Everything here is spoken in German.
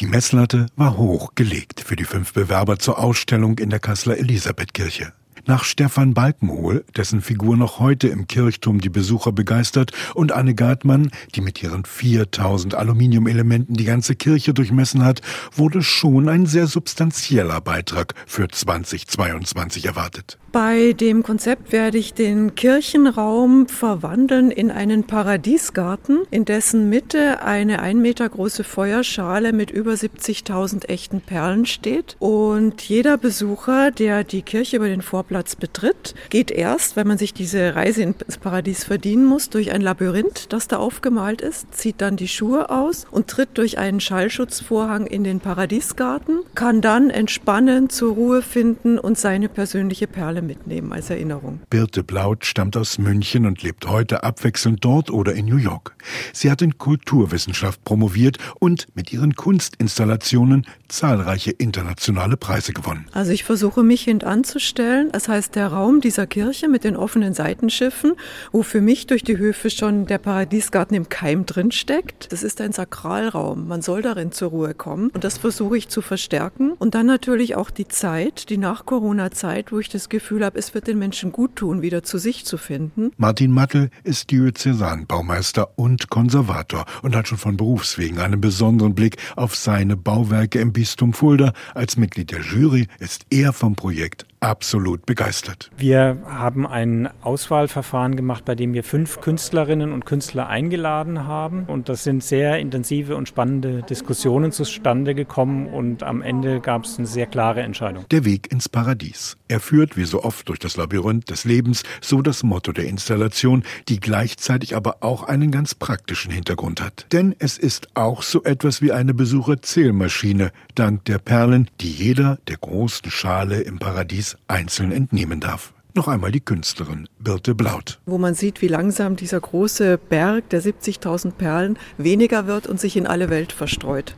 Die Messlatte war hoch gelegt für die fünf Bewerber zur Ausstellung in der Kasseler Elisabethkirche. Nach Stefan Balkenhol, dessen Figur noch heute im Kirchturm die Besucher begeistert, und Anne Gartmann, die mit ihren 4000 Aluminiumelementen die ganze Kirche durchmessen hat, wurde schon ein sehr substanzieller Beitrag für 2022 erwartet. Bei dem Konzept werde ich den Kirchenraum verwandeln in einen Paradiesgarten, in dessen Mitte eine ein Meter große Feuerschale mit über 70.000 echten Perlen steht. Und jeder Besucher, der die Kirche über den Vorplatz betritt, geht erst, wenn man sich diese Reise ins Paradies verdienen muss, durch ein Labyrinth, das da aufgemalt ist, zieht dann die Schuhe aus und tritt durch einen Schallschutzvorhang in den Paradiesgarten, kann dann entspannen, zur Ruhe finden und seine persönliche Perle mitnehmen als Erinnerung. Birte Blaut stammt aus München und lebt heute abwechselnd dort oder in New York. Sie hat in Kulturwissenschaft promoviert und mit ihren Kunstinstallationen zahlreiche internationale Preise gewonnen. Also ich versuche mich hintanzustellen. Das heißt, der Raum dieser Kirche mit den offenen Seitenschiffen, wo für mich durch die Höfe schon der Paradiesgarten im Keim drin steckt. Das ist ein Sakralraum. Man soll darin zur Ruhe kommen. Und das versuche ich zu verstärken. Und dann natürlich auch die Zeit, die Nach-Corona-Zeit, wo ich das Gefühl habe, es wird den Menschen gut tun, wieder zu sich zu finden. Martin Mattel ist Diözesanbaumeister und Konservator und hat schon von Berufswegen einen besonderen Blick auf seine Bauwerke im Bistum Fulda. Als Mitglied der Jury ist er vom Projekt absolut begeistert. Wir haben ein Auswahlverfahren gemacht, bei dem wir fünf Künstlerinnen und Künstler eingeladen haben. Und das sind sehr intensive und spannende Diskussionen zustande gekommen. Und am Ende gab es eine sehr klare Entscheidung. Der Weg ins Paradies. Er führt wie so oft durch das Labyrinth des Lebens, so das Motto der Installation, die gleichzeitig aber auch einen ganz praktischen Hintergrund hat. Denn es ist auch so etwas wie eine Besucherzählmaschine, dank der Perlen, die jeder der großen Schale im Paradies einzeln entnehmen darf. Noch einmal die Künstlerin Birte Blaut. Wo man sieht, wie langsam dieser große Berg der 70.000 Perlen weniger wird und sich in alle Welt verstreut.